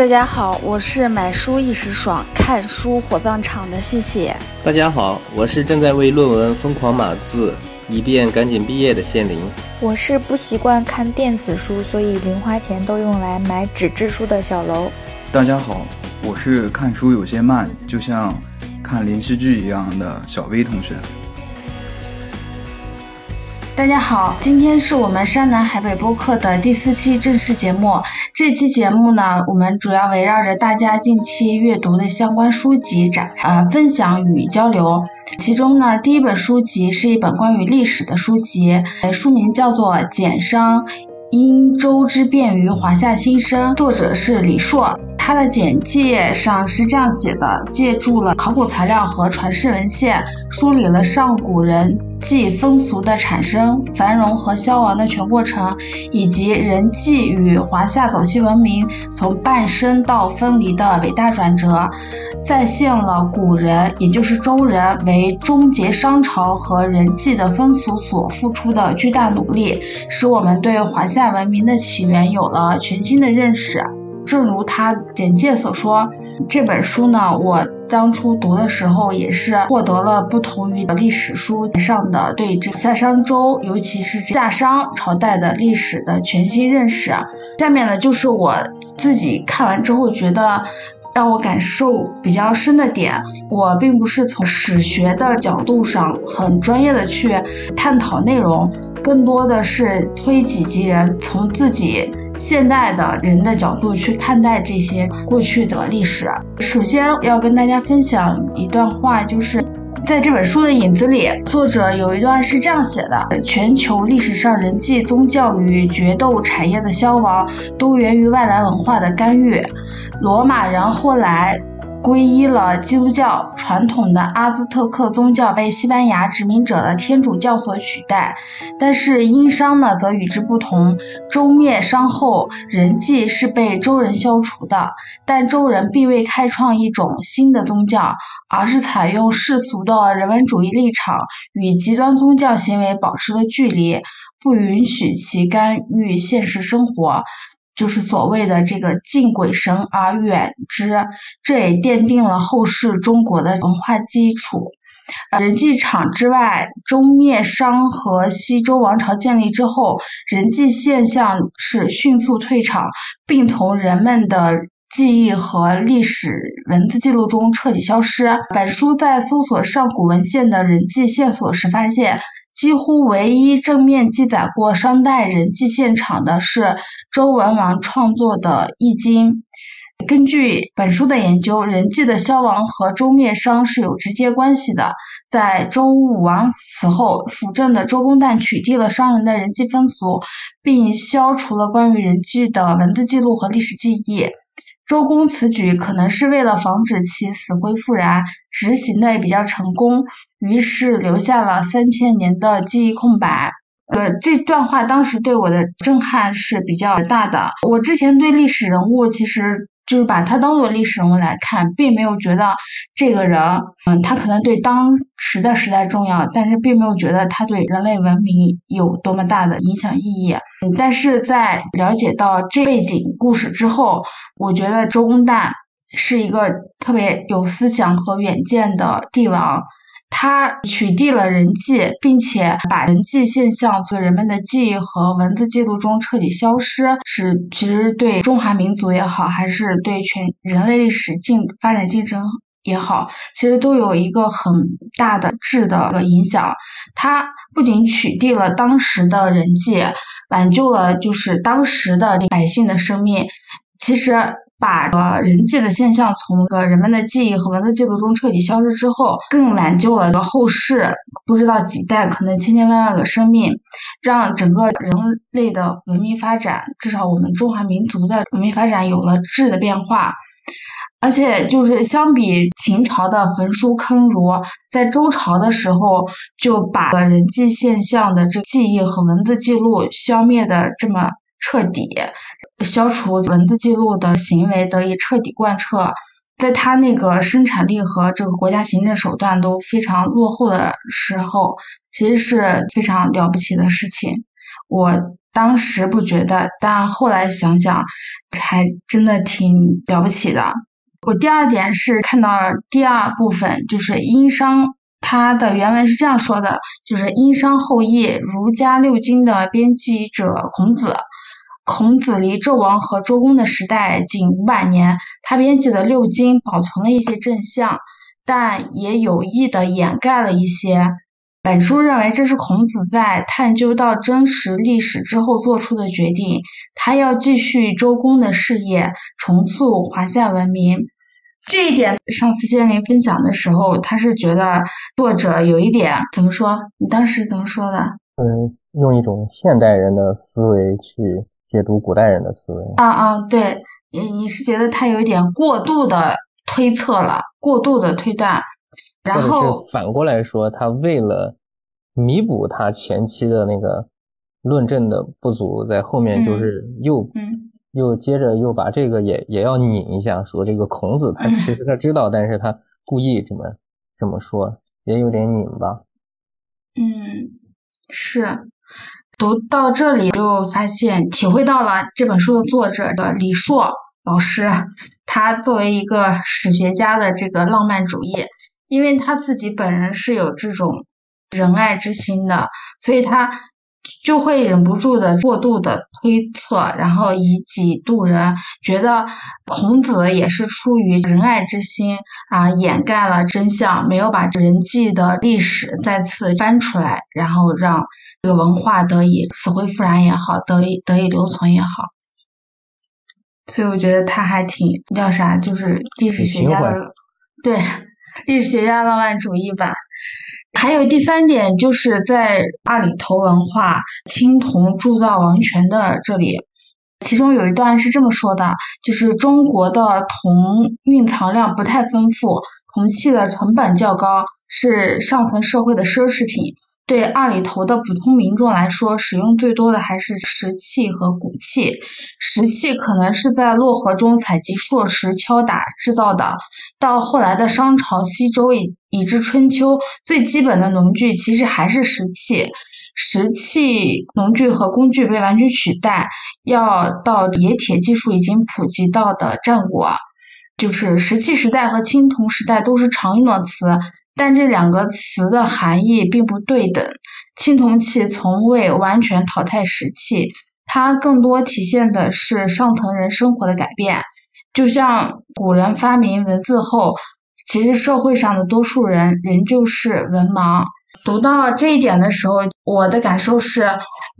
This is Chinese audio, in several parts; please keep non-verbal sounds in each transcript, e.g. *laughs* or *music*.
大家好，我是买书一时爽，看书火葬场的谢谢。大家好，我是正在为论文疯狂码字，以便赶紧毕业的谢林。我是不习惯看电子书，所以零花钱都用来买纸质书的小楼。大家好，我是看书有些慢，就像看连续剧一样的小薇同学。大家好，今天是我们山南海北播客的第四期正式节目。这期节目呢，我们主要围绕着大家近期阅读的相关书籍展开分享与交流。其中呢，第一本书籍是一本关于历史的书籍，书名叫做《简商殷周之变于华夏新生》，作者是李硕。他的简介上是这样写的：借助了考古材料和传世文献，梳理了上古人际风俗的产生、繁荣和消亡的全过程，以及人际与华夏早期文明从诞生到分离的伟大转折，再现了古人，也就是周人为终结商朝和人际的风俗所付出的巨大努力，使我们对华夏文明的起源有了全新的认识。正如他简介所说，这本书呢，我当初读的时候也是获得了不同于历史书上的对这夏商周，尤其是夏商朝代的历史的全新认识。下面呢，就是我自己看完之后觉得让我感受比较深的点。我并不是从史学的角度上很专业的去探讨内容，更多的是推己及人，从自己。现代的人的角度去看待这些过去的历史。首先要跟大家分享一段话，就是在这本书的影子里，作者有一段是这样写的：全球历史上人际、宗教与决斗产业的消亡，都源于外来文化的干预。罗马人后来。皈依了基督教，传统的阿兹特克宗教被西班牙殖民者的天主教所取代。但是殷商呢，则与之不同。周灭商后，人祭是被周人消除的，但周人并未开创一种新的宗教，而是采用世俗的人文主义立场，与极端宗教行为保持了距离，不允许其干预现实生活。就是所谓的这个敬鬼神而远之，这也奠定了后世中国的文化基础。人际场之外，中灭商和西周王朝建立之后，人际现象是迅速退场，并从人们的记忆和历史文字记录中彻底消失。本书在搜索上古文献的人际线索时发现。几乎唯一正面记载过商代人祭现场的是周文王创作的《易经》。根据本书的研究，人祭的消亡和周灭商是有直接关系的。在周武王死后，辅政的周公旦取缔了商人的人际风俗，并消除了关于人际的文字记录和历史记忆。周公此举可能是为了防止其死灰复燃，执行的也比较成功，于是留下了三千年的记忆空白。呃，这段话当时对我的震撼是比较大的。我之前对历史人物其实。就是把他当做历史人物来看，并没有觉得这个人，嗯，他可能对当时的时代重要，但是并没有觉得他对人类文明有多么大的影响意义。嗯，但是在了解到这背景故事之后，我觉得周公旦是一个特别有思想和远见的帝王。他取缔了人际，并且把人际现象从人们的记忆和文字记录中彻底消失，是其实对中华民族也好，还是对全人类历史进发展进程也好，其实都有一个很大的质的个影响。他不仅取缔了当时的人际，挽救了就是当时的百姓的生命，其实。把呃人际的现象从个人们的记忆和文字记录中彻底消失之后，更挽救了个后世不知道几代可能千千万万个生命，让整个人类的文明发展，至少我们中华民族的文明发展有了质的变化。而且就是相比秦朝的焚书坑儒，在周朝的时候就把人际现象的这记忆和文字记录消灭的这么彻底。消除文字记录的行为得以彻底贯彻，在他那个生产力和这个国家行政手段都非常落后的时候，其实是非常了不起的事情。我当时不觉得，但后来想想，还真的挺了不起的。我第二点是看到第二部分，就是殷商，它的原文是这样说的：就是殷商后裔儒家六经的编辑者孔子。孔子离纣王和周公的时代仅五百年，他编辑的六经保存了一些真相，但也有意的掩盖了一些。本书认为这是孔子在探究到真实历史之后做出的决定，他要继续周公的事业，重塑华夏文明。这一点，上次仙灵分享的时候，他是觉得作者有一点怎么说？你当时怎么说的？嗯，用一种现代人的思维去。解读古代人的思维啊啊，对，你你是觉得他有一点过度的推测了，过度的推断，然后反过来说，他为了弥补他前期的那个论证的不足，在后面就是又又接着又把这个也也要拧一下，说这个孔子他其实他知道，但是他故意这么这么说，也有点拧吧。嗯，是。读到这里就发现，体会到了这本书的作者的李硕老师，他作为一个史学家的这个浪漫主义，因为他自己本人是有这种仁爱之心的，所以他。就会忍不住的过度的推测，然后以己度人，觉得孔子也是出于仁爱之心啊，掩盖了真相，没有把人际的历史再次翻出来，然后让这个文化得以死灰复燃也好，得以得以留存也好。所以我觉得他还挺叫啥，就是历史学家的，对历史学家浪漫主义吧。还有第三点，就是在二里头文化青铜铸造王权的这里，其中有一段是这么说的：，就是中国的铜蕴藏量不太丰富，铜器的成本较高，是上层社会的奢侈品。对二里头的普通民众来说，使用最多的还是石器和骨器。石器可能是在洛河中采集硕石敲打制造的。到后来的商朝、西周以以至春秋，最基本的农具其实还是石器。石器农具和工具被完全取代，要到冶铁技术已经普及到的战国，就是石器时代和青铜时代都是常用的词。但这两个词的含义并不对等。青铜器从未完全淘汰石器，它更多体现的是上层人生活的改变。就像古人发明文字后，其实社会上的多数人仍旧是文盲。读到这一点的时候，我的感受是，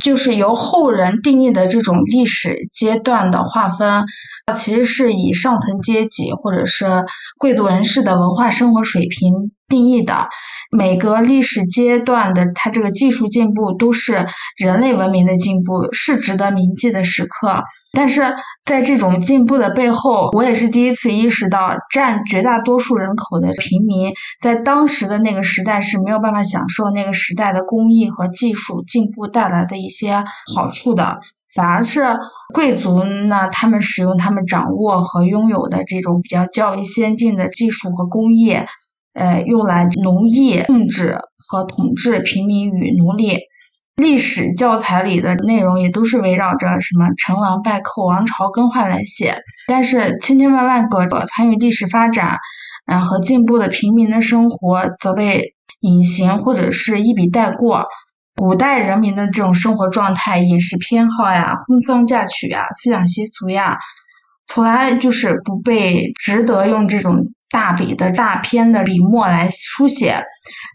就是由后人定义的这种历史阶段的划分，其实是以上层阶级或者是贵族人士的文化生活水平定义的。每个历史阶段的它这个技术进步都是人类文明的进步，是值得铭记的时刻。但是在这种进步的背后，我也是第一次意识到，占绝大多数人口的平民，在当时的那个时代是没有办法享受那个时代的工艺和技术进步带来的一些好处的，反而是贵族呢，他们使用他们掌握和拥有的这种比较较为先进的技术和工业。呃，用来农业控制和统治平民与奴隶。历史教材里的内容也都是围绕着什么成王败寇、王朝更换来写。但是千千万万个参与历史发展，嗯和进步的平民的生活，则被隐形或者是一笔带过。古代人民的这种生活状态、饮食偏好呀、婚丧嫁娶呀、思想习俗呀，从来就是不被值得用这种。大笔的大篇的笔墨来书写，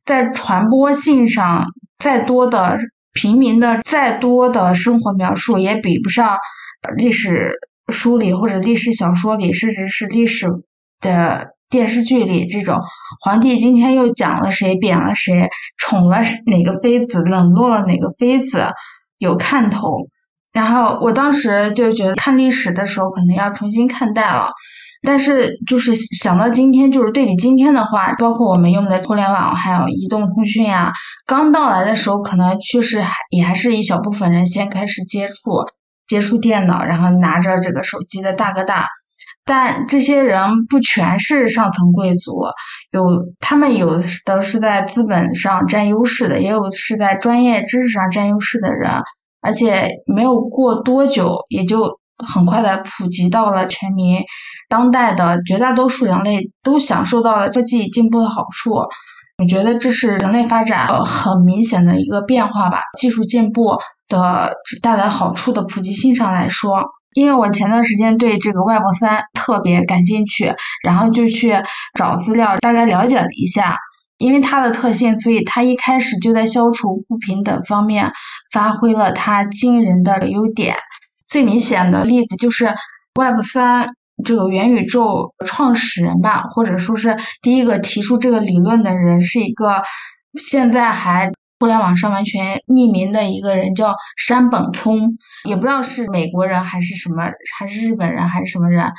在传播性上，再多的平民的再多的生活描述，也比不上历史书里或者历史小说里，甚至是历史的电视剧里这种皇帝今天又讲了谁，贬了谁，宠了哪个妃子，冷落了哪个妃子，有看头。然后我当时就觉得看历史的时候，可能要重新看待了。但是，就是想到今天，就是对比今天的话，包括我们用的互联网，还有移动通讯呀，刚到来的时候，可能确实还也还是一小部分人先开始接触接触电脑，然后拿着这个手机的大哥大。但这些人不全是上层贵族，有他们有的是在资本上占优势的，也有是在专业知识上占优势的人。而且没有过多久，也就很快的普及到了全民。当代的绝大多数人类都享受到了科技进步的好处。我觉得这是人类发展很明显的一个变化吧。技术进步的带来好处的普及性上来说，因为我前段时间对这个 Web 三特别感兴趣，然后就去找资料，大概了解了一下。因为它的特性，所以它一开始就在消除不平等方面发挥了它惊人的优点。最明显的例子就是 Web 三这个元宇宙创始人吧，或者说是第一个提出这个理论的人，是一个现在还互联网上完全匿名的一个人，叫山本聪，也不知道是美国人还是什么，还是日本人还是什么人，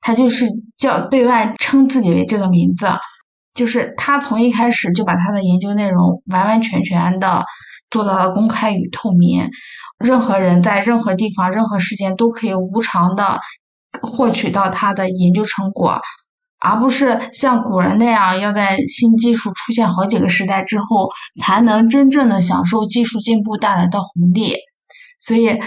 他就是叫对外称自己为这个名字。就是他从一开始就把他的研究内容完完全全的做到了公开与透明，任何人在任何地方、任何时间都可以无偿的获取到他的研究成果，而不是像古人那样要在新技术出现好几个时代之后才能真正的享受技术进步带来的红利，所以。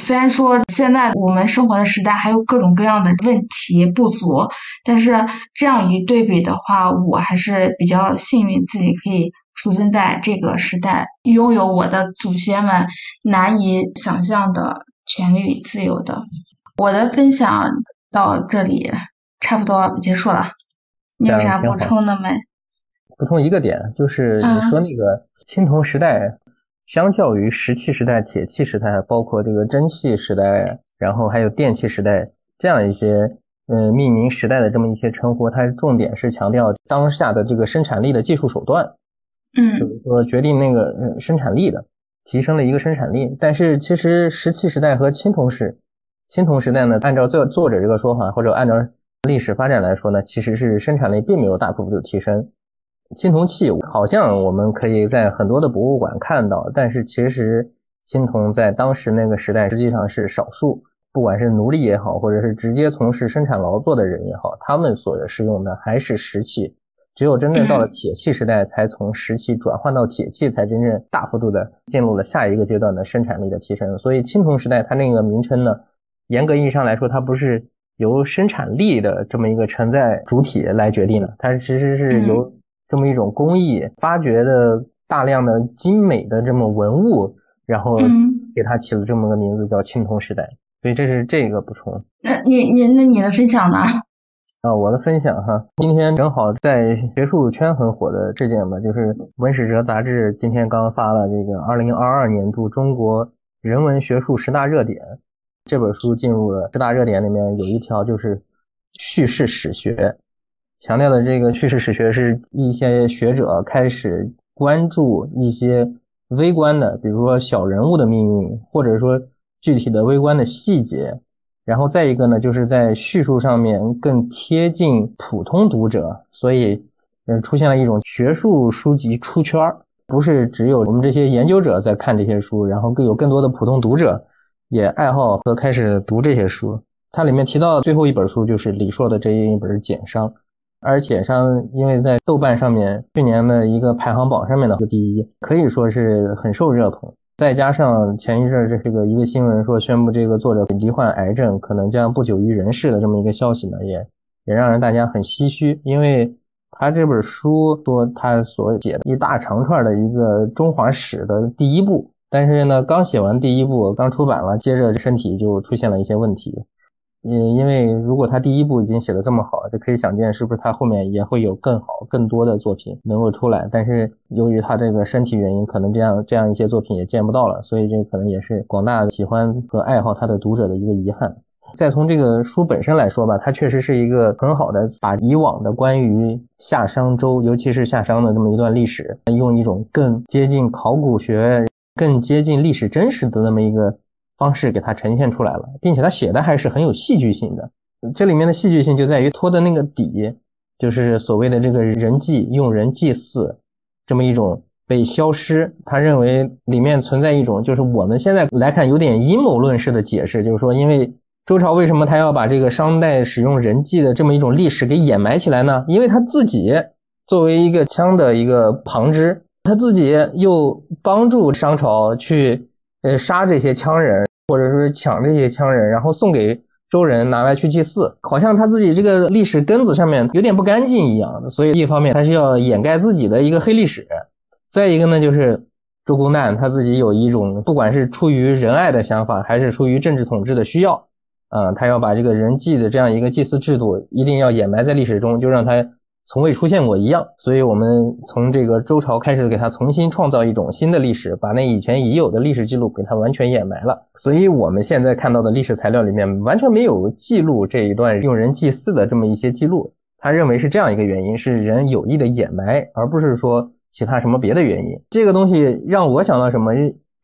虽然说现在我们生活的时代还有各种各样的问题不足，但是这样一对比的话，我还是比较幸运，自己可以出生在这个时代，拥有我的祖先们难以想象的权利与自由的。我的分享到这里差不多结束了，你有啥补充的没？补充一个点，就是你说那个青铜时代。相较于石器时代、铁器时代，包括这个蒸汽时代，然后还有电气时代这样一些，嗯，命名时代的这么一些称呼，它重点是强调当下的这个生产力的技术手段，嗯，就是说决定那个生产力的，提升了一个生产力。但是其实石器时代和青铜时，青铜时代呢，按照作作者这个说法，或者按照历史发展来说呢，其实是生产力并没有大幅度提升。青铜器好像我们可以在很多的博物馆看到，但是其实青铜在当时那个时代实际上是少数，不管是奴隶也好，或者是直接从事生产劳作的人也好，他们所使用的还是石器。只有真正到了铁器时代，才从石器转换到铁器，才真正大幅度的进入了下一个阶段的生产力的提升。所以青铜时代它那个名称呢，严格意义上来说，它不是由生产力的这么一个承载主体来决定的，它其实是由这么一种工艺发掘的大量的精美的这么文物，然后给它起了这么个名字叫青铜时代，所以这是这个补充。那你你那你的分享呢？啊，我的分享哈，今天正好在学术圈很火的这件嘛，就是《文史哲》杂志今天刚发了这个二零二二年度中国人文学术十大热点，这本书进入了十大热点里面有一条就是叙事史学。强调的这个叙事史学是一些学者开始关注一些微观的，比如说小人物的命运，或者说具体的微观的细节。然后再一个呢，就是在叙述上面更贴近普通读者，所以嗯，出现了一种学术书籍出圈，不是只有我们这些研究者在看这些书，然后更有更多的普通读者也爱好和开始读这些书。它里面提到最后一本书就是李硕的这一本《简商》。而简商，因为在豆瓣上面去年的一个排行榜上面的第一，可以说是很受热捧。再加上前一阵这个一个新闻说宣布这个作者罹患癌症，可能将不久于人世的这么一个消息呢，也也让人大家很唏嘘。因为他这本书说他所写的一大长串的一个中华史的第一部，但是呢，刚写完第一部，刚出版了，接着身体就出现了一些问题。嗯，因为如果他第一部已经写的这么好，就可以想见是不是他后面也会有更好、更多的作品能够出来。但是由于他这个身体原因，可能这样这样一些作品也见不到了，所以这可能也是广大喜欢和爱好他的读者的一个遗憾。再从这个书本身来说吧，它确实是一个很好的把以往的关于夏商周，尤其是夏商的这么一段历史，用一种更接近考古学、更接近历史真实的那么一个。方式给它呈现出来了，并且他写的还是很有戏剧性的。这里面的戏剧性就在于托的那个底，就是所谓的这个人祭，用人祭祀这么一种被消失。他认为里面存在一种，就是我们现在来看有点阴谋论式的解释，就是说，因为周朝为什么他要把这个商代使用人祭的这么一种历史给掩埋起来呢？因为他自己作为一个枪的一个旁支，他自己又帮助商朝去。呃杀这些羌人，或者说抢这些羌人，然后送给周人拿来去祭祀，好像他自己这个历史根子上面有点不干净一样。所以一方面他是要掩盖自己的一个黑历史，再一个呢就是周公旦他自己有一种不管是出于仁爱的想法，还是出于政治统治的需要，呃，他要把这个人祭的这样一个祭祀制度一定要掩埋在历史中，就让他。从未出现过一样，所以我们从这个周朝开始给他重新创造一种新的历史，把那以前已有的历史记录给他完全掩埋了。所以我们现在看到的历史材料里面完全没有记录这一段用人祭祀的这么一些记录。他认为是这样一个原因，是人有意的掩埋，而不是说其他什么别的原因。这个东西让我想到什么？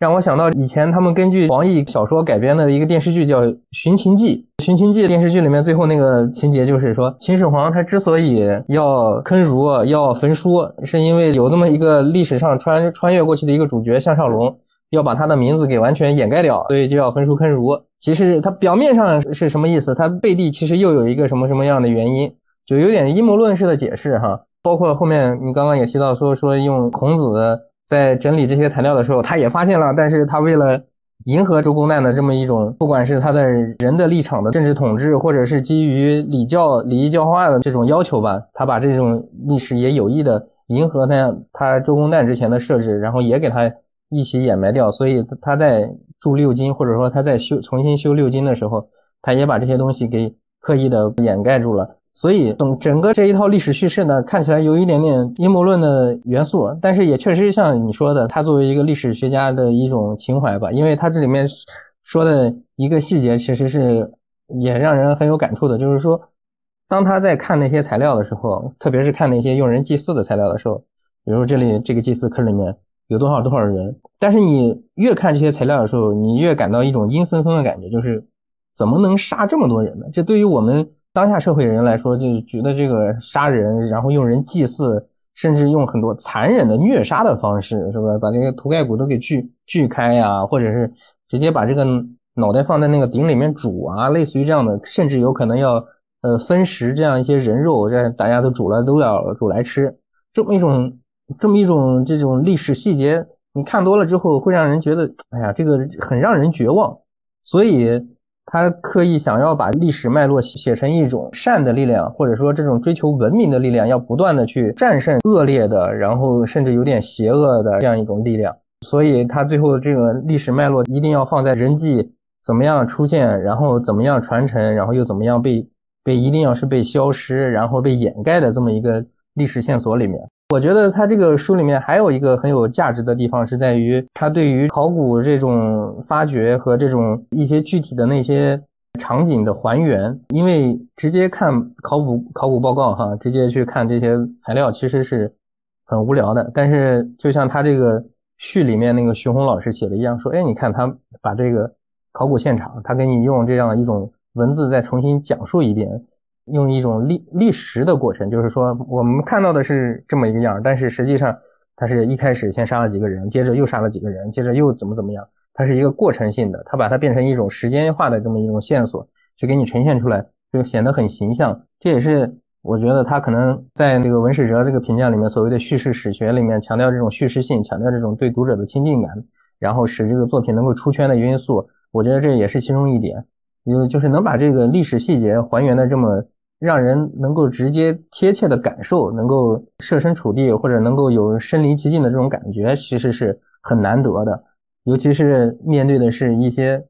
让我想到以前他们根据黄易小说改编的一个电视剧叫《寻秦记》。《寻秦记》电视剧里面最后那个情节就是说，秦始皇他之所以要坑儒、要焚书，是因为有那么一个历史上穿穿越过去的一个主角项少龙，要把他的名字给完全掩盖掉，所以就要焚书坑儒。其实他表面上是什么意思？他背地其实又有一个什么什么样的原因？就有点阴谋论式的解释哈。包括后面你刚刚也提到说说用孔子。在整理这些材料的时候，他也发现了，但是他为了迎合周公旦的这么一种，不管是他的人的立场的政治统治，或者是基于礼教礼仪教化的这种要求吧，他把这种历史也有意的迎合他他周公旦之前的设置，然后也给他一起掩埋掉。所以他在铸六经，或者说他在修重新修六经的时候，他也把这些东西给刻意的掩盖住了。所以，整整个这一套历史叙事呢，看起来有一点点阴谋论的元素，但是也确实像你说的，他作为一个历史学家的一种情怀吧，因为他这里面说的一个细节，其实是也让人很有感触的，就是说，当他在看那些材料的时候，特别是看那些用人祭祀的材料的时候，比如这里这个祭祀坑里面有多少多少人，但是你越看这些材料的时候，你越感到一种阴森森的感觉，就是怎么能杀这么多人呢？这对于我们。当下社会人来说，就觉得这个杀人，然后用人祭祀，甚至用很多残忍的虐杀的方式，是吧？把这个头盖骨都给锯锯开呀，或者是直接把这个脑袋放在那个鼎里面煮啊，类似于这样的，甚至有可能要呃分食这样一些人肉，这大家都煮了都要煮来吃，这么一种这么一种这种历史细节，你看多了之后，会让人觉得，哎呀，这个很让人绝望，所以。他刻意想要把历史脉络写成一种善的力量，或者说这种追求文明的力量，要不断的去战胜恶劣的，然后甚至有点邪恶的这样一种力量。所以他最后这个历史脉络一定要放在人际怎么样出现，然后怎么样传承，然后又怎么样被被一定要是被消失，然后被掩盖的这么一个历史线索里面。我觉得他这个书里面还有一个很有价值的地方，是在于他对于考古这种发掘和这种一些具体的那些场景的还原。因为直接看考古考古报告哈，直接去看这些材料，其实是很无聊的。但是就像他这个序里面那个徐红老师写的一样，说，哎，你看他把这个考古现场，他给你用这样一种文字再重新讲述一遍。用一种历历时的过程，就是说我们看到的是这么一个样，但是实际上它是一开始先杀了几个人，接着又杀了几个人，接着又怎么怎么样，它是一个过程性的，它把它变成一种时间化的这么一种线索，去给你呈现出来，就显得很形象。这也是我觉得他可能在那个文史哲这个评价里面，所谓的叙事史学里面强调这种叙事性，强调这种对读者的亲近感，然后使这个作品能够出圈的因素。我觉得这也是其中一点，因为就是能把这个历史细节还原的这么。让人能够直接贴切的感受，能够设身处地，或者能够有身临其境的这种感觉，其实是很难得的。尤其是面对的是一些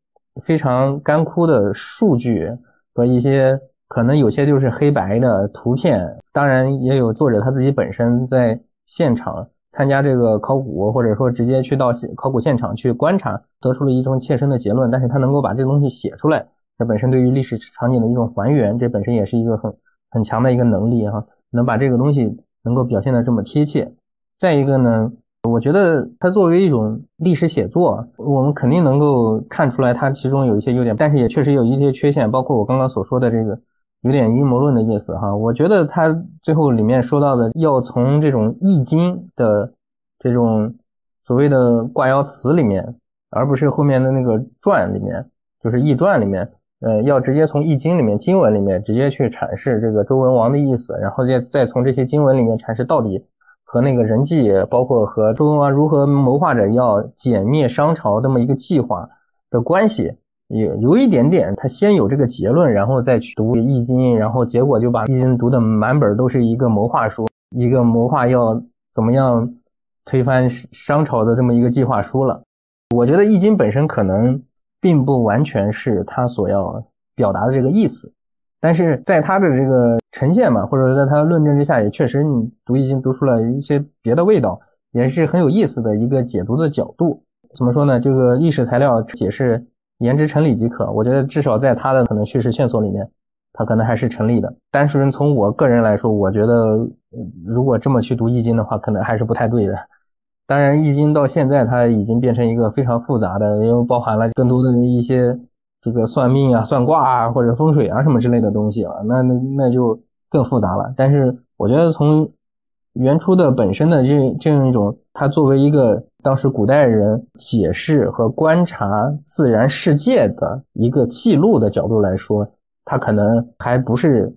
非常干枯的数据和一些可能有些就是黑白的图片。当然，也有作者他自己本身在现场参加这个考古，或者说直接去到考古现场去观察，得出了一种切身的结论。但是他能够把这个东西写出来。本身对于历史场景的一种还原，这本身也是一个很很强的一个能力哈，能把这个东西能够表现的这么贴切。再一个呢，我觉得它作为一种历史写作，我们肯定能够看出来它其中有一些优点，但是也确实有一些缺陷，包括我刚刚所说的这个有点阴谋论的意思哈。我觉得它最后里面说到的，要从这种易经的这种所谓的卦爻辞里面，而不是后面的那个传里面，就是易传里面。呃，要直接从易经里面经文里面直接去阐释这个周文王的意思，然后再再从这些经文里面阐释到底和那个人际，包括和周文王如何谋划着要歼灭商朝这么一个计划的关系，有有一点点，他先有这个结论，然后再去读《易经》，然后结果就把《易经》读的满本都是一个谋划书，一个谋划要怎么样推翻商朝的这么一个计划书了。我觉得《易经》本身可能并不完全是他所要表达的这个意思。但是在他的这个呈现嘛，或者说在他的论证之下，也确实你读易经读出了一些别的味道，也是很有意思的一个解读的角度。怎么说呢？这个历史材料解释言之成理即可。我觉得至少在他的可能叙事线索里面，他可能还是成立的。单纯从我个人来说，我觉得如果这么去读易经的话，可能还是不太对的。当然，易经到现在它已经变成一个非常复杂的，因为包含了更多的一些。这个算命啊、算卦啊，或者风水啊什么之类的东西啊，那那那就更复杂了。但是我觉得从原初的本身的这这样一种，它作为一个当时古代人解释和观察自然世界的一个记录的角度来说，它可能还不是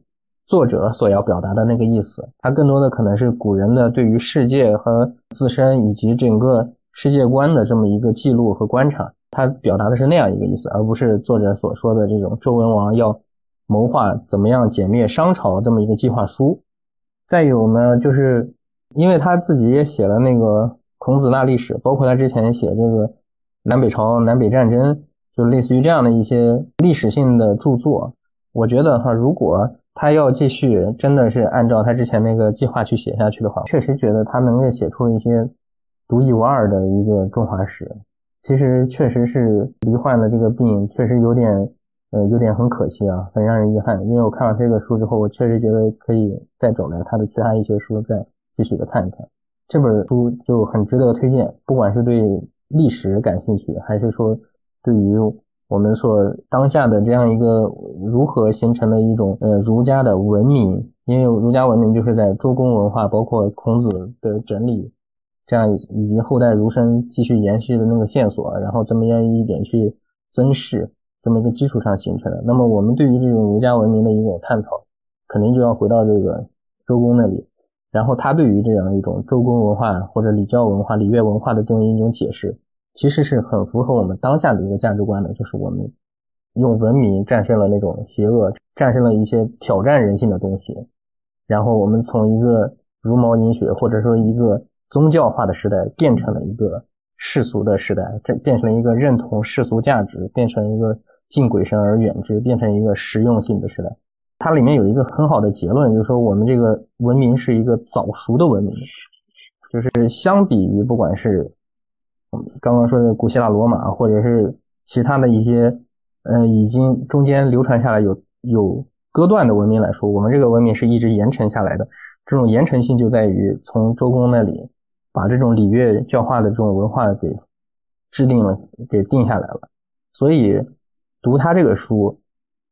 作者所要表达的那个意思。它更多的可能是古人的对于世界和自身以及整个世界观的这么一个记录和观察。他表达的是那样一个意思，而不是作者所说的这种周文王要谋划怎么样歼灭商朝这么一个计划书。再有呢，就是因为他自己也写了那个孔子那历史，包括他之前写这个南北朝南北战争，就类似于这样的一些历史性的著作。我觉得哈，如果他要继续真的是按照他之前那个计划去写下去的话，确实觉得他能够写出一些独一无二的一个中华史。其实确实是罹患了这个病，确实有点，呃，有点很可惜啊，很让人遗憾。因为我看了这个书之后，我确实觉得可以再找来他的其他一些书，再继续的看一看。这本书就很值得推荐，不管是对历史感兴趣，还是说对于我们所当下的这样一个如何形成的一种呃儒家的文明，因为儒家文明就是在周公文化，包括孔子的整理。这样以及后代儒生继续延续的那个线索，然后这么样一点去增饰，这么一个基础上形成的。那么我们对于这种儒家文明的一种探讨，肯定就要回到这个周公那里，然后他对于这样一种周公文化或者礼教文化、礼乐文化的这么一种解释，其实是很符合我们当下的一个价值观的，就是我们用文明战胜了那种邪恶，战胜了一些挑战人性的东西，然后我们从一个茹毛饮血，或者说一个。宗教化的时代变成了一个世俗的时代，这变成了一个认同世俗价值，变成一个敬鬼神而远之，变成一个实用性的时代。它里面有一个很好的结论，就是说我们这个文明是一个早熟的文明，就是相比于不管是刚刚说的古希腊罗马，或者是其他的一些嗯已经中间流传下来有有割断的文明来说，我们这个文明是一直延承下来的。这种延承性就在于从周公那里。把这种礼乐教化的这种文化给制定了，给定下来了。所以读他这个书，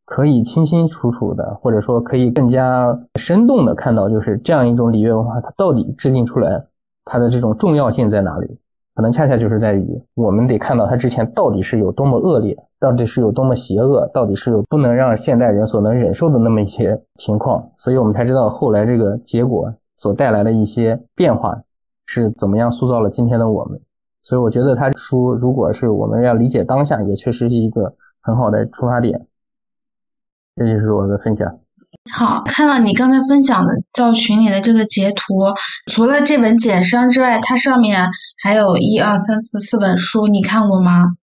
可以清清楚楚的，或者说可以更加生动的看到，就是这样一种礼乐文化，它到底制定出来它的这种重要性在哪里？可能恰恰就是在于我们得看到它之前到底是有多么恶劣，到底是有多么邪恶，到底是有不能让现代人所能忍受的那么一些 *laughs* 情况，所以我们才知道后来这个结果所带来的一些变化。是怎么样塑造了今天的我们？所以我觉得他书，如果是我们要理解当下，也确实是一个很好的出发点。这就是我的分享。好，看到你刚才分享的到群里的这个截图，除了这本简商之外，它上面还有一二三四四本书，你看过吗？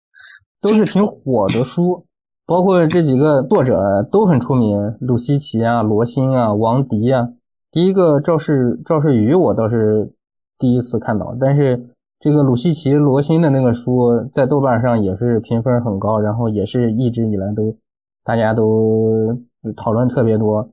都是挺火的书，包括这几个作者都很出名，鲁西奇啊、罗欣啊、王迪啊。第一个赵世赵世宇，我倒是。第一次看到，但是这个鲁西奇、罗欣的那个书在豆瓣上也是评分很高，然后也是一直以来都大家都讨论特别多。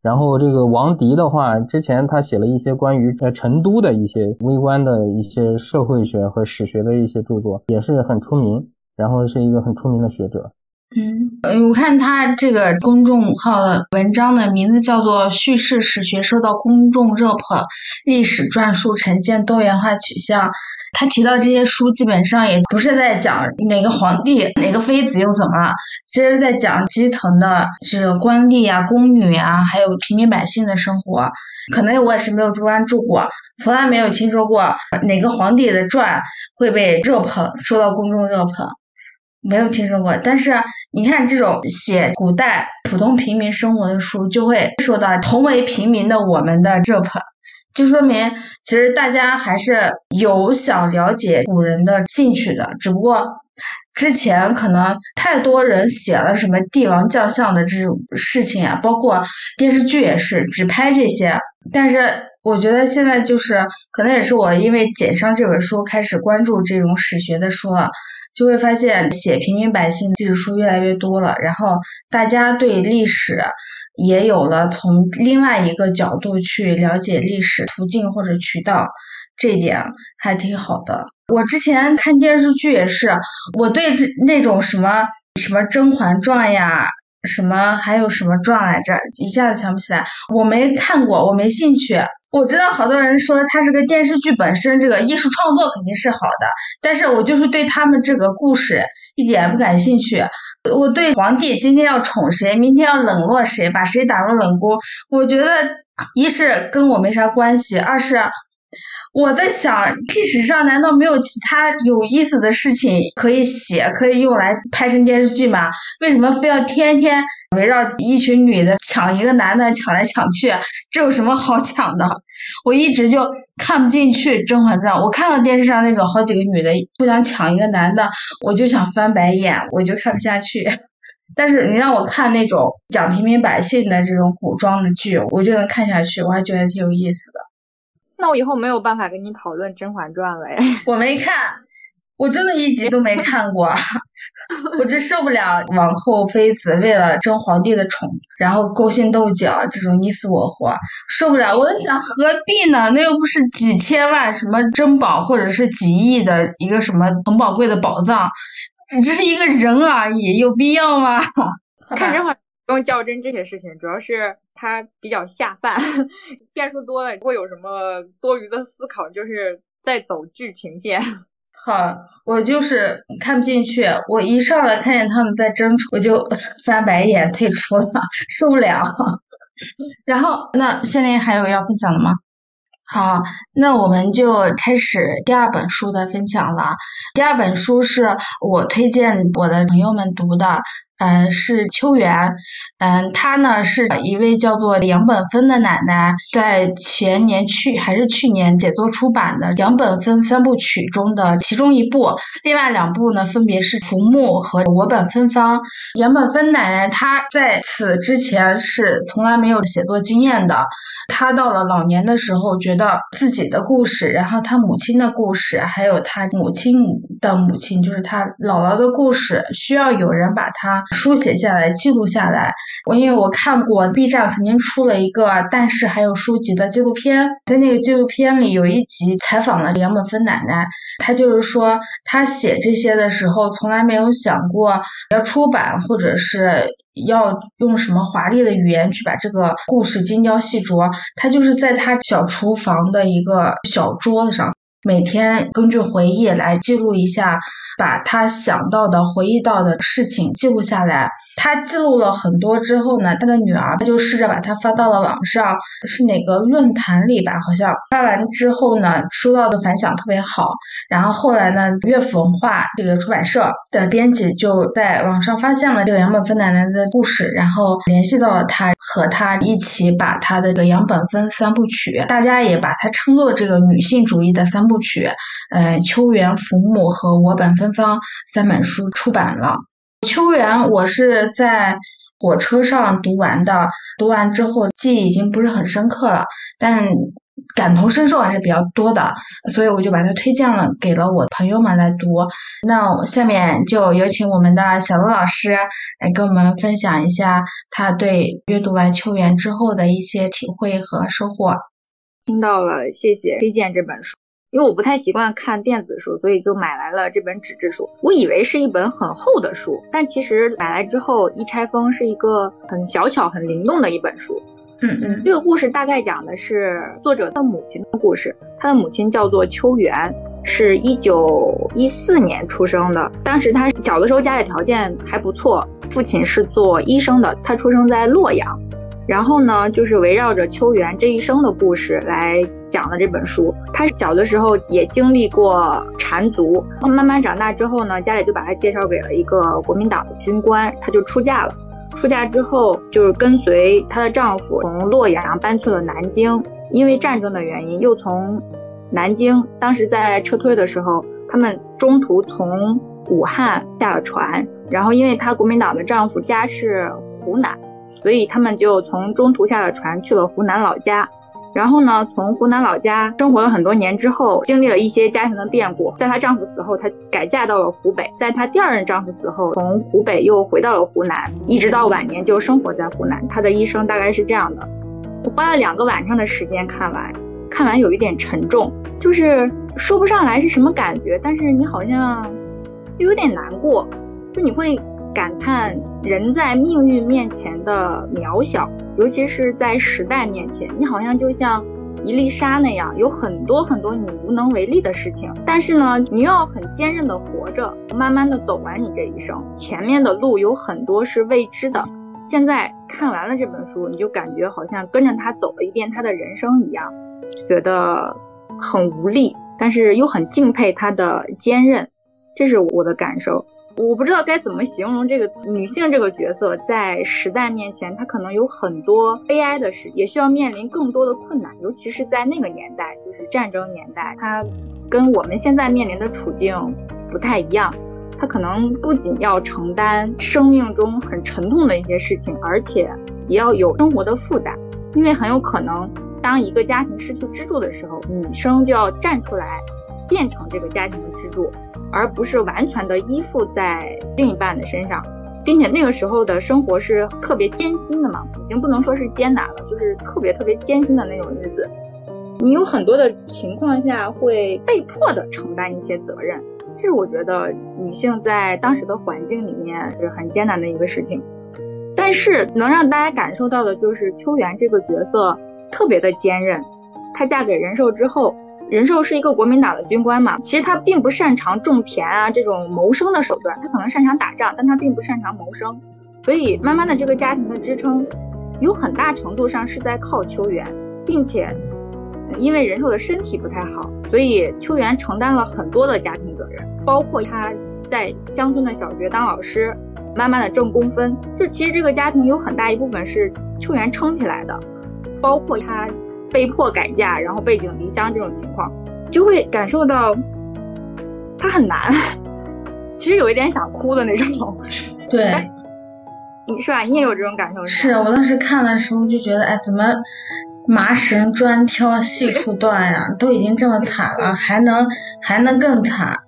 然后这个王迪的话，之前他写了一些关于在成都的一些微观的一些社会学和史学的一些著作，也是很出名，然后是一个很出名的学者。嗯，我看他这个公众号的文章的名字叫做《叙事史学受到公众热捧，历史传述呈现多元化取向》。他提到这些书，基本上也不是在讲哪个皇帝、哪个妃子又怎么了，其实在讲基层的这个官吏啊、宫女啊，还有平民百姓的生活。可能我也是没有关注过，从来没有听说过哪个皇帝的传会被热捧，受到公众热捧，没有听说过。但是你看，这种写古代普通平民生活的书，就会受到同为平民的我们的热捧。就说明，其实大家还是有想了解古人的兴趣的，只不过之前可能太多人写了什么帝王将相的这种事情啊，包括电视剧也是只拍这些。但是我觉得现在就是，可能也是我因为《简商》这本书开始关注这种史学的书了，就会发现写平民百姓这种书越来越多了，然后大家对历史。也有了从另外一个角度去了解历史途径或者渠道，这点还挺好的。我之前看电视剧也是，我对那种什么什么《甄嬛传》呀，什么还有什么传来着，一下子想不起来。我没看过，我没兴趣。我知道好多人说它这个电视剧本身这个艺术创作肯定是好的，但是我就是对他们这个故事一点不感兴趣。我对皇帝今天要宠谁，明天要冷落谁，把谁打入冷宫，我觉得一是跟我没啥关系，二是。我在想，历史上难道没有其他有意思的事情可以写，可以用来拍成电视剧吗？为什么非要天天围绕一群女的抢一个男的，抢来抢去？这有什么好抢的？我一直就看不进去《甄嬛传》。我看到电视上那种好几个女的互相抢一个男的，我就想翻白眼，我就看不下去。但是你让我看那种讲平民百姓的这种古装的剧，我就能看下去，我还觉得挺有意思的。那我以后没有办法跟你讨论《甄嬛传》了呀，我没看，我真的一集都没看过，*laughs* 我真受不了王后妃子为了争皇帝的宠，然后勾心斗角这种你死我活，受不了。我在想何必呢？那又不是几千万什么珍宝，或者是几亿的一个什么很宝贵的宝藏，只是一个人而已，有必要吗？*laughs* 看甄嬛。不用较真这些事情，主要是它比较下饭，*laughs* 变数多了，会有什么多余的思考，就是在走剧情线。*laughs* 好，我就是看不进去，我一上来看见他们在争宠，我就 *laughs* 翻白眼退出了，受不了。然后，那现在还有要分享的吗？好，那我们就开始第二本书的分享了。第二本书是我推荐我的朋友们读的。嗯，是秋元，嗯，她呢是一位叫做杨本芬的奶奶，在前年去还是去年写作出版的《杨本芬三部曲》中的其中一部，另外两部呢分别是《浮木》和《我本芬芳》。杨本芬奶奶她在此之前是从来没有写作经验的，她到了老年的时候，觉得自己的故事，然后她母亲的故事，还有她母亲的母亲，就是她姥姥的故事，需要有人把她。书写下来，记录下来。我因为我看过 B 站曾经出了一个，但是还有书籍的纪录片，在那个纪录片里有一集采访了杨本芬奶奶，她就是说，她写这些的时候从来没有想过要出版，或者是要用什么华丽的语言去把这个故事精雕细琢。她就是在她小厨房的一个小桌子上。每天根据回忆来记录一下，把他想到的、回忆到的事情记录下来。他记录了很多之后呢，他的女儿他就试着把它发到了网上，是哪个论坛里吧？好像发完之后呢，收到的反响特别好。然后后来呢，乐府文化这个出版社的编辑就在网上发现了这个杨本芬奶奶的故事，然后联系到了他，和他一起把他的这个杨本芬三部曲，大家也把它称作这个女性主义的三部曲，呃，秋园浮木和我本芬芳三本书出版了。秋园，我是在火车上读完的。读完之后，记忆已经不是很深刻了，但感同身受还是比较多的，所以我就把它推荐了给了我朋友们来读。那下面就有请我们的小罗老师来跟我们分享一下他对阅读完秋园之后的一些体会和收获。听到了，谢谢推荐这本书。因为我不太习惯看电子书，所以就买来了这本纸质书。我以为是一本很厚的书，但其实买来之后一拆封，是一个很小巧、很灵动的一本书。嗯嗯，这个故事大概讲的是作者的母亲的故事。他的母亲叫做秋元，是一九一四年出生的。当时他小的时候家里条件还不错，父亲是做医生的。他出生在洛阳，然后呢，就是围绕着秋元这一生的故事来讲的这本书。他小的时候也经历过缠足，慢慢长大之后呢，家里就把他介绍给了一个国民党的军官，他就出嫁了。出嫁之后，就是跟随她的丈夫从洛阳搬去了南京，因为战争的原因，又从南京。当时在撤退的时候，他们中途从武汉下了船，然后因为她国民党的丈夫家是湖南，所以他们就从中途下了船去了湖南老家。然后呢，从湖南老家生活了很多年之后，经历了一些家庭的变故，在她丈夫死后，她改嫁到了湖北。在她第二任丈夫死后，从湖北又回到了湖南，一直到晚年就生活在湖南。她的一生大概是这样的。我花了两个晚上的时间看完，看完有一点沉重，就是说不上来是什么感觉，但是你好像又有点难过，就你会感叹人在命运面前的渺小。尤其是在时代面前，你好像就像一粒沙那样，有很多很多你无能为力的事情。但是呢，你要很坚韧的活着，慢慢的走完你这一生。前面的路有很多是未知的。现在看完了这本书，你就感觉好像跟着他走了一遍他的人生一样，觉得很无力，但是又很敬佩他的坚韧。这是我的感受。我不知道该怎么形容这个词女性这个角色，在时代面前，她可能有很多悲哀的事，也需要面临更多的困难，尤其是在那个年代，就是战争年代，她跟我们现在面临的处境不太一样。她可能不仅要承担生命中很沉痛的一些事情，而且也要有生活的负担，因为很有可能当一个家庭失去支柱的时候，女生就要站出来，变成这个家庭的支柱。而不是完全的依附在另一半的身上，并且那个时候的生活是特别艰辛的嘛，已经不能说是艰难了，就是特别特别艰辛的那种日子。你有很多的情况下会被迫的承担一些责任，这是我觉得女性在当时的环境里面是很艰难的一个事情。但是能让大家感受到的就是秋元这个角色特别的坚韧，她嫁给仁寿之后。仁寿是一个国民党的军官嘛，其实他并不擅长种田啊这种谋生的手段，他可能擅长打仗，但他并不擅长谋生，所以慢慢的这个家庭的支撑，有很大程度上是在靠秋元，并且，因为仁寿的身体不太好，所以秋元承担了很多的家庭责任，包括他在乡村的小学当老师，慢慢的挣工分，就其实这个家庭有很大一部分是秋元撑起来的，包括他。被迫改嫁，然后背井离乡这种情况，就会感受到他很难。*laughs* 其实有一点想哭的那种。对，*laughs* 你是吧？你也有这种感受？是我当时看的时候就觉得，哎，怎么麻绳专挑细处断呀？都已经这么惨了，还能还能更惨？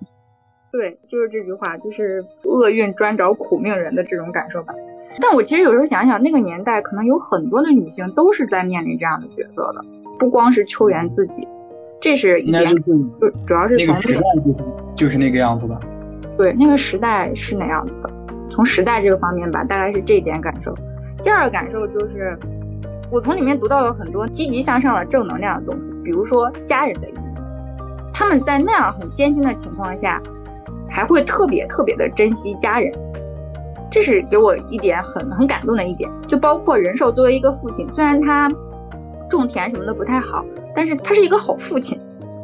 对，就是这句话，就是厄运专找苦命人的这种感受吧。但我其实有时候想想，那个年代可能有很多的女性都是在面临这样的角色的，不光是秋元自己，这是一点，就主要是从那个时代就是那个样子的。对，那个时代是那样子的。从时代这个方面吧，大概是这一点感受。第二个感受就是，我从里面读到了很多积极向上的正能量的东西，比如说家人的意义。他们在那样很艰辛的情况下，还会特别特别的珍惜家人。这是给我一点很很感动的一点，就包括仁寿作为一个父亲，虽然他种田什么的不太好，但是他是一个好父亲。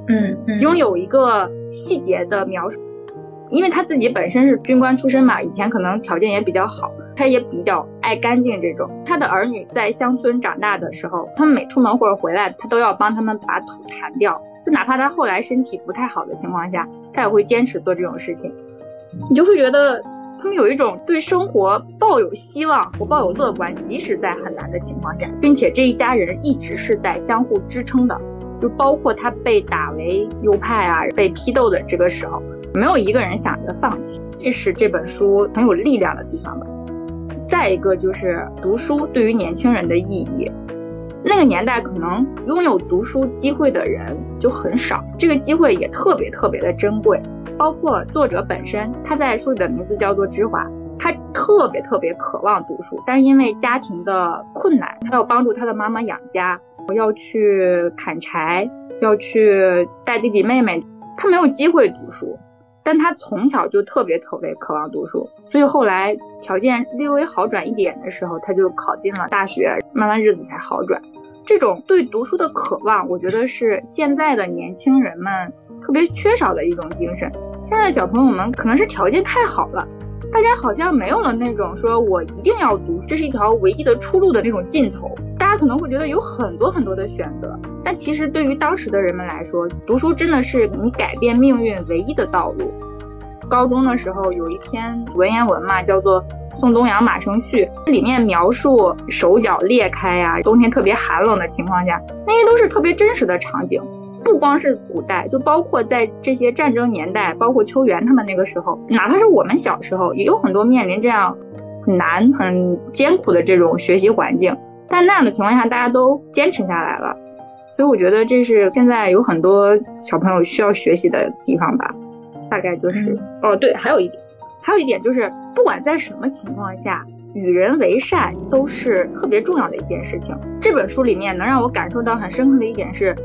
嗯，拥有一个细节的描述，因为他自己本身是军官出身嘛，以前可能条件也比较好，他也比较爱干净。这种他的儿女在乡村长大的时候，他们每出门或者回来，他都要帮他们把土弹掉，就哪怕他后来身体不太好的情况下，他也会坚持做这种事情。你就会觉得。他们有一种对生活抱有希望和抱有乐观，即使在很难的情况下，并且这一家人一直是在相互支撑的。就包括他被打为右派啊，被批斗的这个时候，没有一个人想着放弃。这是这本书很有力量的地方吧。再一个就是读书对于年轻人的意义。那个年代可能拥有读书机会的人就很少，这个机会也特别特别的珍贵。包括作者本身，他在书里的名字叫做芝华，他特别特别渴望读书，但是因为家庭的困难，他要帮助他的妈妈养家，要去砍柴，要去带弟弟妹妹，他没有机会读书，但他从小就特别特别渴望读书，所以后来条件略微好转一点的时候，他就考进了大学，慢慢日子才好转。这种对读书的渴望，我觉得是现在的年轻人们特别缺少的一种精神。现在小朋友们可能是条件太好了。大家好像没有了那种说我一定要读，这是一条唯一的出路的那种劲头。大家可能会觉得有很多很多的选择，但其实对于当时的人们来说，读书真的是你改变命运唯一的道路。高中的时候有一篇文言文嘛，叫做《送东阳马生序》，里面描述手脚裂开呀，冬天特别寒冷的情况下，那些都是特别真实的场景。不光是古代，就包括在这些战争年代，包括秋元他们那个时候，哪怕是我们小时候，也有很多面临这样很难、很艰苦的这种学习环境。但那样的情况下，大家都坚持下来了。所以我觉得这是现在有很多小朋友需要学习的地方吧。大概就是哦，对，还有一点，还有一点就是，不管在什么情况下，与人为善都是特别重要的一件事情。这本书里面能让我感受到很深刻的一点是。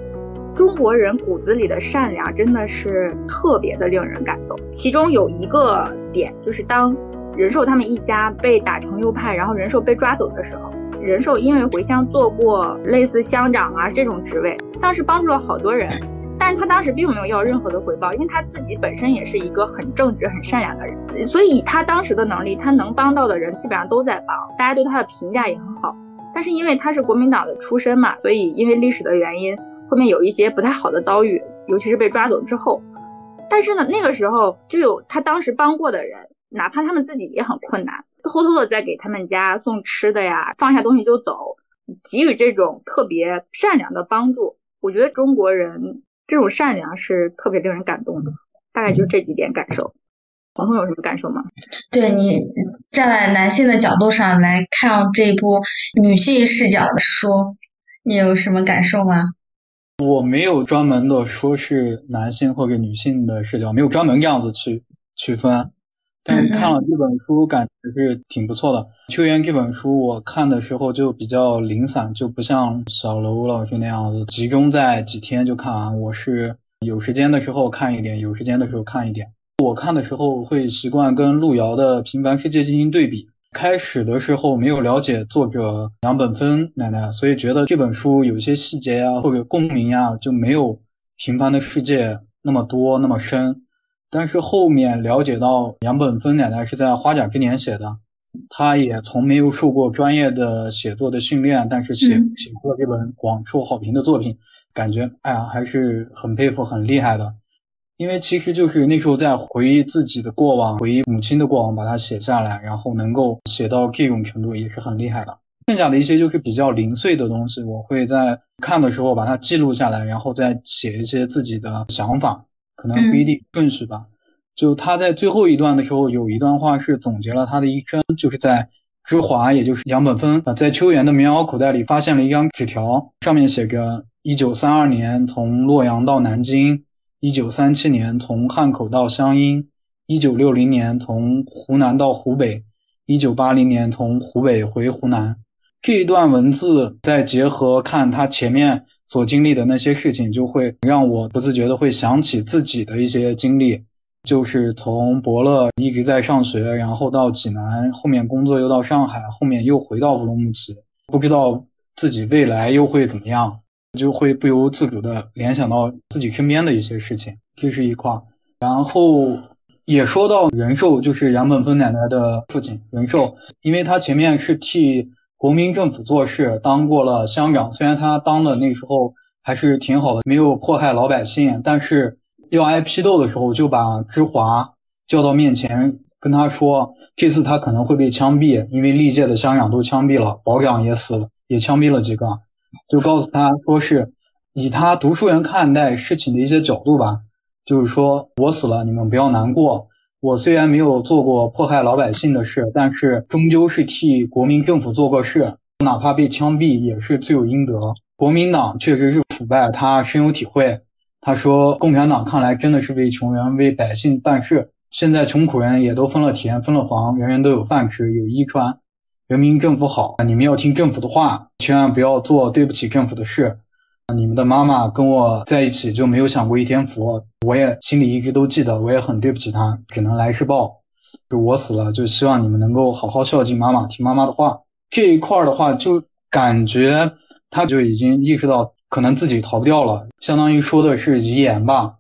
中国人骨子里的善良真的是特别的令人感动。其中有一个点，就是当仁寿他们一家被打成右派，然后仁寿被抓走的时候，仁寿因为回乡做过类似乡长啊这种职位，当时帮助了好多人，但他当时并没有要任何的回报，因为他自己本身也是一个很正直、很善良的人，所以以他当时的能力，他能帮到的人基本上都在帮，大家对他的评价也很好。但是因为他是国民党的出身嘛，所以因为历史的原因。后面有一些不太好的遭遇，尤其是被抓走之后。但是呢，那个时候就有他当时帮过的人，哪怕他们自己也很困难，偷偷的在给他们家送吃的呀，放下东西就走，给予这种特别善良的帮助。我觉得中国人这种善良是特别令人感动的。大概就这几点感受。彤彤有什么感受吗？对你站在男性的角度上来看这部女性视角的书，你有什么感受吗？我没有专门的说是男性或者女性的视角，没有专门这样子去区分。但是看了这本书，感觉是挺不错的。秋园这本书我看的时候就比较零散，就不像小楼老师那样子集中在几天就看完。我是有时间的时候看一点，有时间的时候看一点。我看的时候会习惯跟路遥的《平凡世界》进行对比。开始的时候没有了解作者杨本芬奶奶，所以觉得这本书有一些细节呀或者共鸣呀就没有《平凡的世界》那么多那么深。但是后面了解到杨本芬奶奶是在花甲之年写的，她也从没有受过专业的写作的训练，但是写写出了这本广受好评的作品，感觉哎呀还是很佩服很厉害的。因为其实就是那时候在回忆自己的过往，回忆母亲的过往，把它写下来，然后能够写到这种程度，也是很厉害的。剩下的一些就是比较零碎的东西，我会在看的时候把它记录下来，然后再写一些自己的想法，可能不一定顺序吧。就他在最后一段的时候，有一段话是总结了他的一生，就是在芝华，也就是杨本芬啊，在秋园的棉袄口袋里发现了一张纸条，上面写着：一九三二年从洛阳到南京。一九三七年从汉口到湘阴，一九六零年从湖南到湖北，一九八零年从湖北回湖南。这一段文字再结合看他前面所经历的那些事情，就会让我不自觉的会想起自己的一些经历，就是从伯乐一直在上学，然后到济南，后面工作又到上海，后面又回到乌鲁木齐，不知道自己未来又会怎么样。就会不由自主的联想到自己身边的一些事情，这是一块。然后也说到仁寿，就是杨本芬奶奶的父亲仁寿，因为他前面是替国民政府做事，当过了乡长。虽然他当的那时候还是挺好的，没有迫害老百姓，但是要挨批斗的时候，就把芝华叫到面前，跟他说，这次他可能会被枪毙，因为历届的乡长都枪毙了，保长也死了，也枪毙了几个。就告诉他说是以他读书人看待事情的一些角度吧，就是说我死了，你们不要难过。我虽然没有做过迫害老百姓的事，但是终究是替国民政府做过事，哪怕被枪毙也是罪有应得。国民党确实是腐败，他深有体会。他说，共产党看来真的是为穷人为百姓办事，现在穷苦人也都分了田分了房，人人都有饭吃有衣穿。人民政府好，你们要听政府的话，千万不要做对不起政府的事。你们的妈妈跟我在一起就没有享过一天福，我也心里一直都记得，我也很对不起她，只能来世报。就我死了，就希望你们能够好好孝敬妈妈，听妈妈的话。这一块的话，就感觉他就已经意识到可能自己逃不掉了，相当于说的是遗言吧。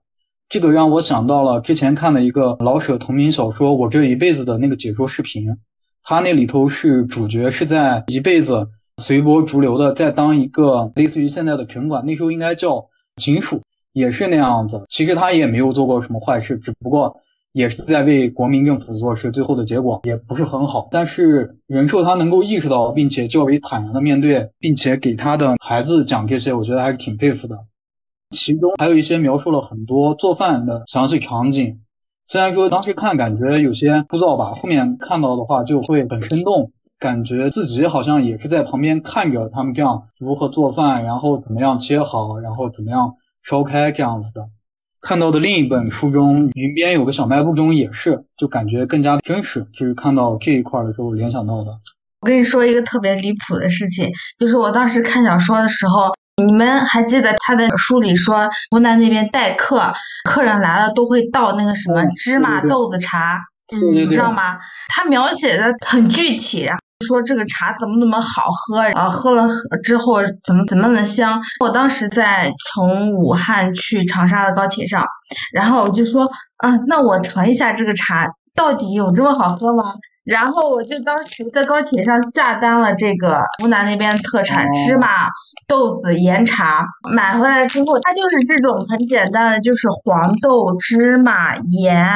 这个让我想到了之前看的一个老舍同名小说《我这一辈子》的那个解说视频，他那里头是主角是在一辈子随波逐流的，在当一个类似于现在的城管，那时候应该叫警署，也是那样子。其实他也没有做过什么坏事，只不过。也是在为国民政府做事，最后的结果也不是很好。但是仁寿他能够意识到，并且较为坦然的面对，并且给他的孩子讲这些，我觉得还是挺佩服的。其中还有一些描述了很多做饭的详细场景，虽然说当时看感觉有些枯燥吧，后面看到的话就会很生动，感觉自己好像也是在旁边看着他们这样如何做饭，然后怎么样切好，然后怎么样烧开这样子的。看到的另一本书中，云边有个小卖部中也是，就感觉更加真实。就是看到这一块的时候联想到的。我跟你说一个特别离谱的事情，就是我当时看小说的时候，你们还记得他的书里说，湖南那边待客，客人来了都会倒那个什么芝麻豆子茶，你知道吗？他描写的很具体。说这个茶怎么怎么好喝然后？喝了之后怎么怎么那么香？我当时在从武汉去长沙的高铁上，然后我就说啊，那我尝一下这个茶，到底有这么好喝吗？然后我就当时在高铁上下单了这个湖南那边特产芝麻豆子岩茶，买回来之后，它就是这种很简单的，就是黄豆、芝麻、盐。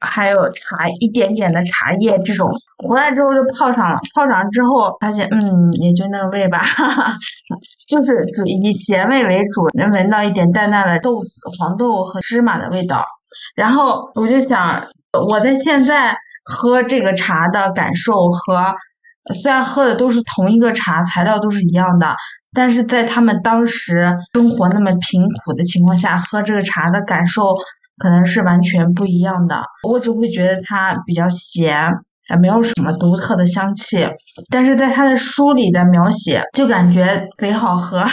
还有茶，一点点的茶叶这种，回来之后就泡上了。泡上之后发现，嗯，也就那个味吧，哈哈，就是主以咸味为主，能闻到一点淡淡的豆子、黄豆和芝麻的味道。然后我就想，我在现在喝这个茶的感受和，虽然喝的都是同一个茶，材料都是一样的，但是在他们当时生活那么贫苦的情况下，喝这个茶的感受。可能是完全不一样的，我只会觉得它比较咸，也没有什么独特的香气。但是在他的书里的描写，就感觉贼好喝。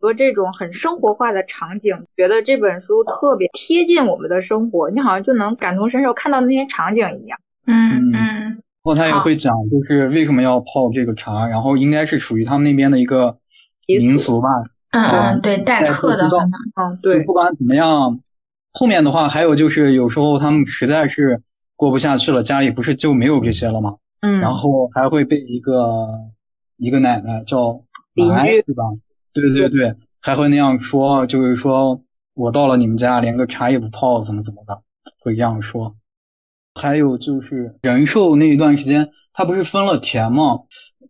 和这种很生活化的场景，觉得这本书特别贴近我们的生活，你好像就能感同身受，看到那些场景一样。嗯嗯。后他也会讲，就是为什么要泡这个茶，然后应该是属于他们那边的一个民俗吧。嗯嗯，对，待客的。嗯，对。不管怎么样。后面的话还有就是，有时候他们实在是过不下去了，家里不是就没有这些了吗？嗯，然后还会被一个一个奶奶叫邻居对吧？对对对，还会那样说，就是说我到了你们家连个茶也不泡，怎么怎么的，会这样说。还有就是仁寿那一段时间，他不是分了田吗？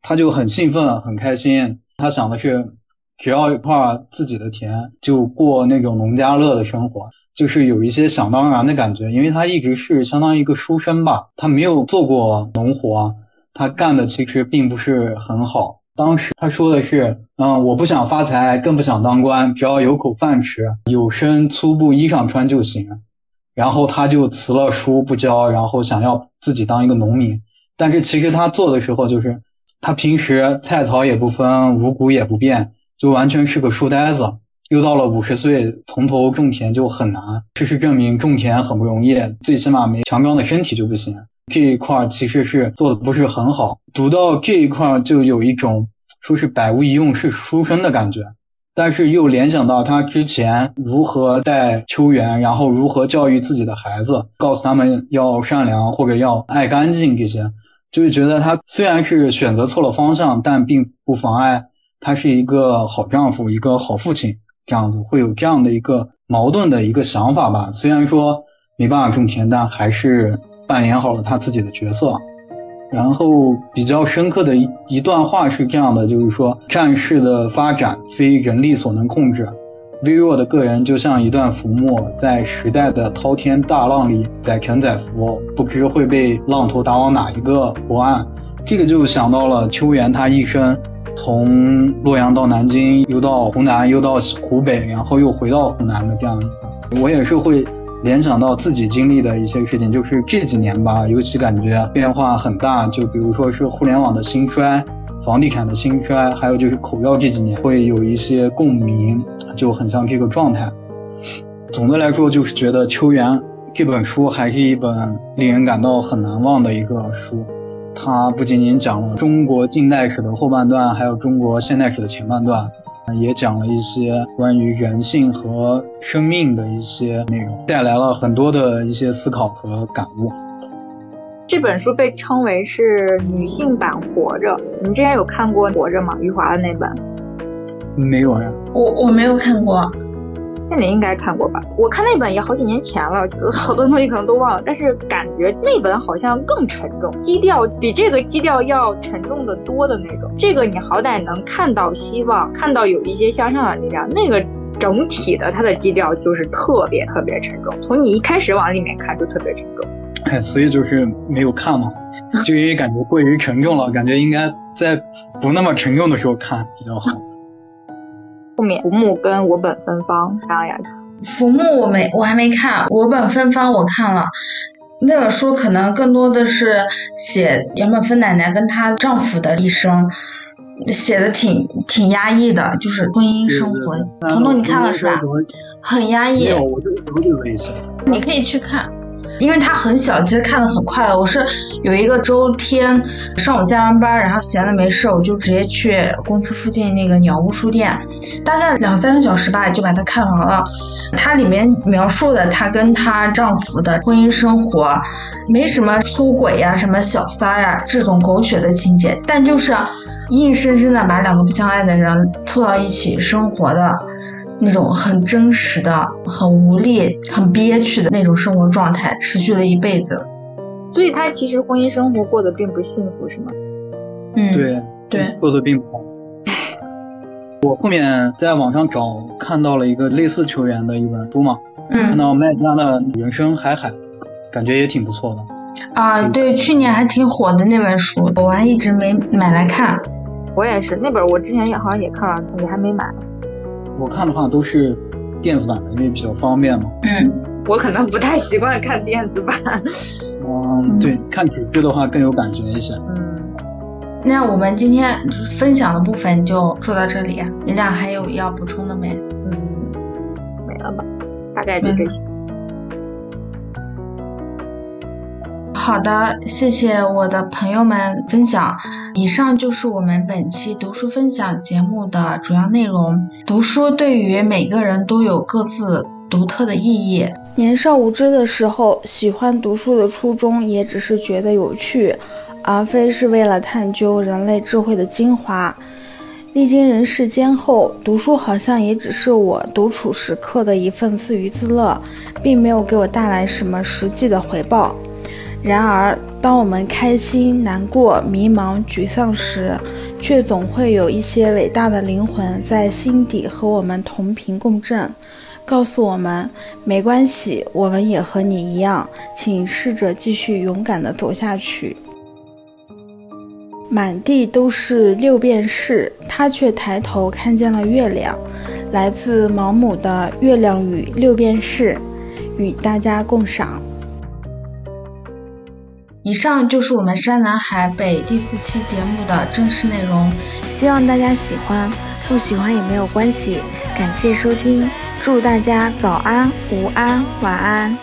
他就很兴奋很开心，他想的是。只要一块自己的田，就过那种农家乐的生活，就是有一些想当然的感觉。因为他一直是相当于一个书生吧，他没有做过农活，他干的其实并不是很好。当时他说的是：“嗯，我不想发财，更不想当官，只要有口饭吃，有身粗布衣裳穿就行。”然后他就辞了书不教，然后想要自己当一个农民。但是其实他做的时候，就是他平时菜草也不分，五谷也不变。就完全是个书呆子，又到了五十岁，从头种田就很难。事实证明，种田很不容易，最起码没强壮的身体就不行。这一块其实是做的不是很好。读到这一块，就有一种说是百无一用是书生的感觉，但是又联想到他之前如何带秋园，然后如何教育自己的孩子，告诉他们要善良或者要爱干净这些，就是觉得他虽然是选择错了方向，但并不妨碍。他是一个好丈夫，一个好父亲，这样子会有这样的一个矛盾的一个想法吧。虽然说没办法种田，但还是扮演好了他自己的角色。然后比较深刻的一一段话是这样的，就是说战事的发展非人力所能控制，微弱的个人就像一段浮木，在时代的滔天大浪里载沉载浮，不知会被浪头打往哪一个国岸。这个就想到了秋元他一生。从洛阳到南京，又到湖南，又到湖北，然后又回到湖南的这样，我也是会联想到自己经历的一些事情，就是这几年吧，尤其感觉变化很大。就比如说是互联网的兴衰，房地产的兴衰，还有就是口罩这几年会有一些共鸣，就很像这个状态。总的来说，就是觉得《秋园》这本书还是一本令人感到很难忘的一个书。它不仅仅讲了中国近代史的后半段，还有中国现代史的前半段，也讲了一些关于人性和生命的一些内容，带来了很多的一些思考和感悟。这本书被称为是女性版《活着》，你们之前有看过《活着》吗？余华的那本？没有呀，我我没有看过。那你应该看过吧？我看那本也好几年前了，好多东西可能都忘了，但是感觉那本好像更沉重，基调比这个基调要沉重的多的那种。这个你好歹能看到希望，看到有一些向上的力量。那个整体的它的基调就是特别特别沉重，从你一开始往里面看就特别沉重。哎，所以就是没有看嘛，*laughs* 就因为感觉过于沉重了，感觉应该在不那么沉重的时候看比较好。后面浮木跟我本芬芳这样呀？浮木我没我还没看，我本芬芳我看了。那本书可能更多的是写杨本芬奶奶跟她丈夫的一生，写的挺挺压抑的，就是婚姻生活。彤彤你看了是吧？很压抑。没有，我就了解了一下。你可以去看。因为它很小，其实看的很快的。我是有一个周天上午加完班，然后闲的没事，我就直接去公司附近那个鸟屋书店，大概两三个小时吧，就把它看完了。它里面描述的她跟她丈夫的婚姻生活，没什么出轨呀、什么小三呀这种狗血的情节，但就是硬生生的把两个不相爱的人凑到一起生活的。那种很真实的、很无力、很憋屈的那种生活状态，持续了一辈子。所以他其实婚姻生活过得并不幸福，是吗？嗯，对对，过得并不好。*laughs* 我后面在网上找看到了一个类似球员的一本书嘛，看到麦家的《人生海海》，感觉也挺不错的。啊，对，去年还挺火的那本书，我还一直没买来看。我也是，那本我之前也好像也看了，也还没买。我看的话都是电子版的，因为比较方便嘛。嗯，我可能不太习惯看电子版。嗯，对，看纸质的话更有感觉一些。嗯，那我们今天分享的部分就说到这里，你俩还有要补充的没？嗯，没了吧，大概就这些。好的，谢谢我的朋友们分享。以上就是我们本期读书分享节目的主要内容。读书对于每个人都有各自独特的意义。年少无知的时候，喜欢读书的初衷也只是觉得有趣，而非是为了探究人类智慧的精华。历经人世间后，读书好像也只是我独处时刻的一份自娱自乐，并没有给我带来什么实际的回报。然而，当我们开心、难过、迷茫、沮丧时，却总会有一些伟大的灵魂在心底和我们同频共振，告诉我们没关系，我们也和你一样，请试着继续勇敢地走下去。满地都是六便士，他却抬头看见了月亮。来自毛姆的《月亮与六便士》，与大家共赏。以上就是我们山南海北第四期节目的正式内容，希望大家喜欢，不喜欢也没有关系。感谢收听，祝大家早安、午安、晚安。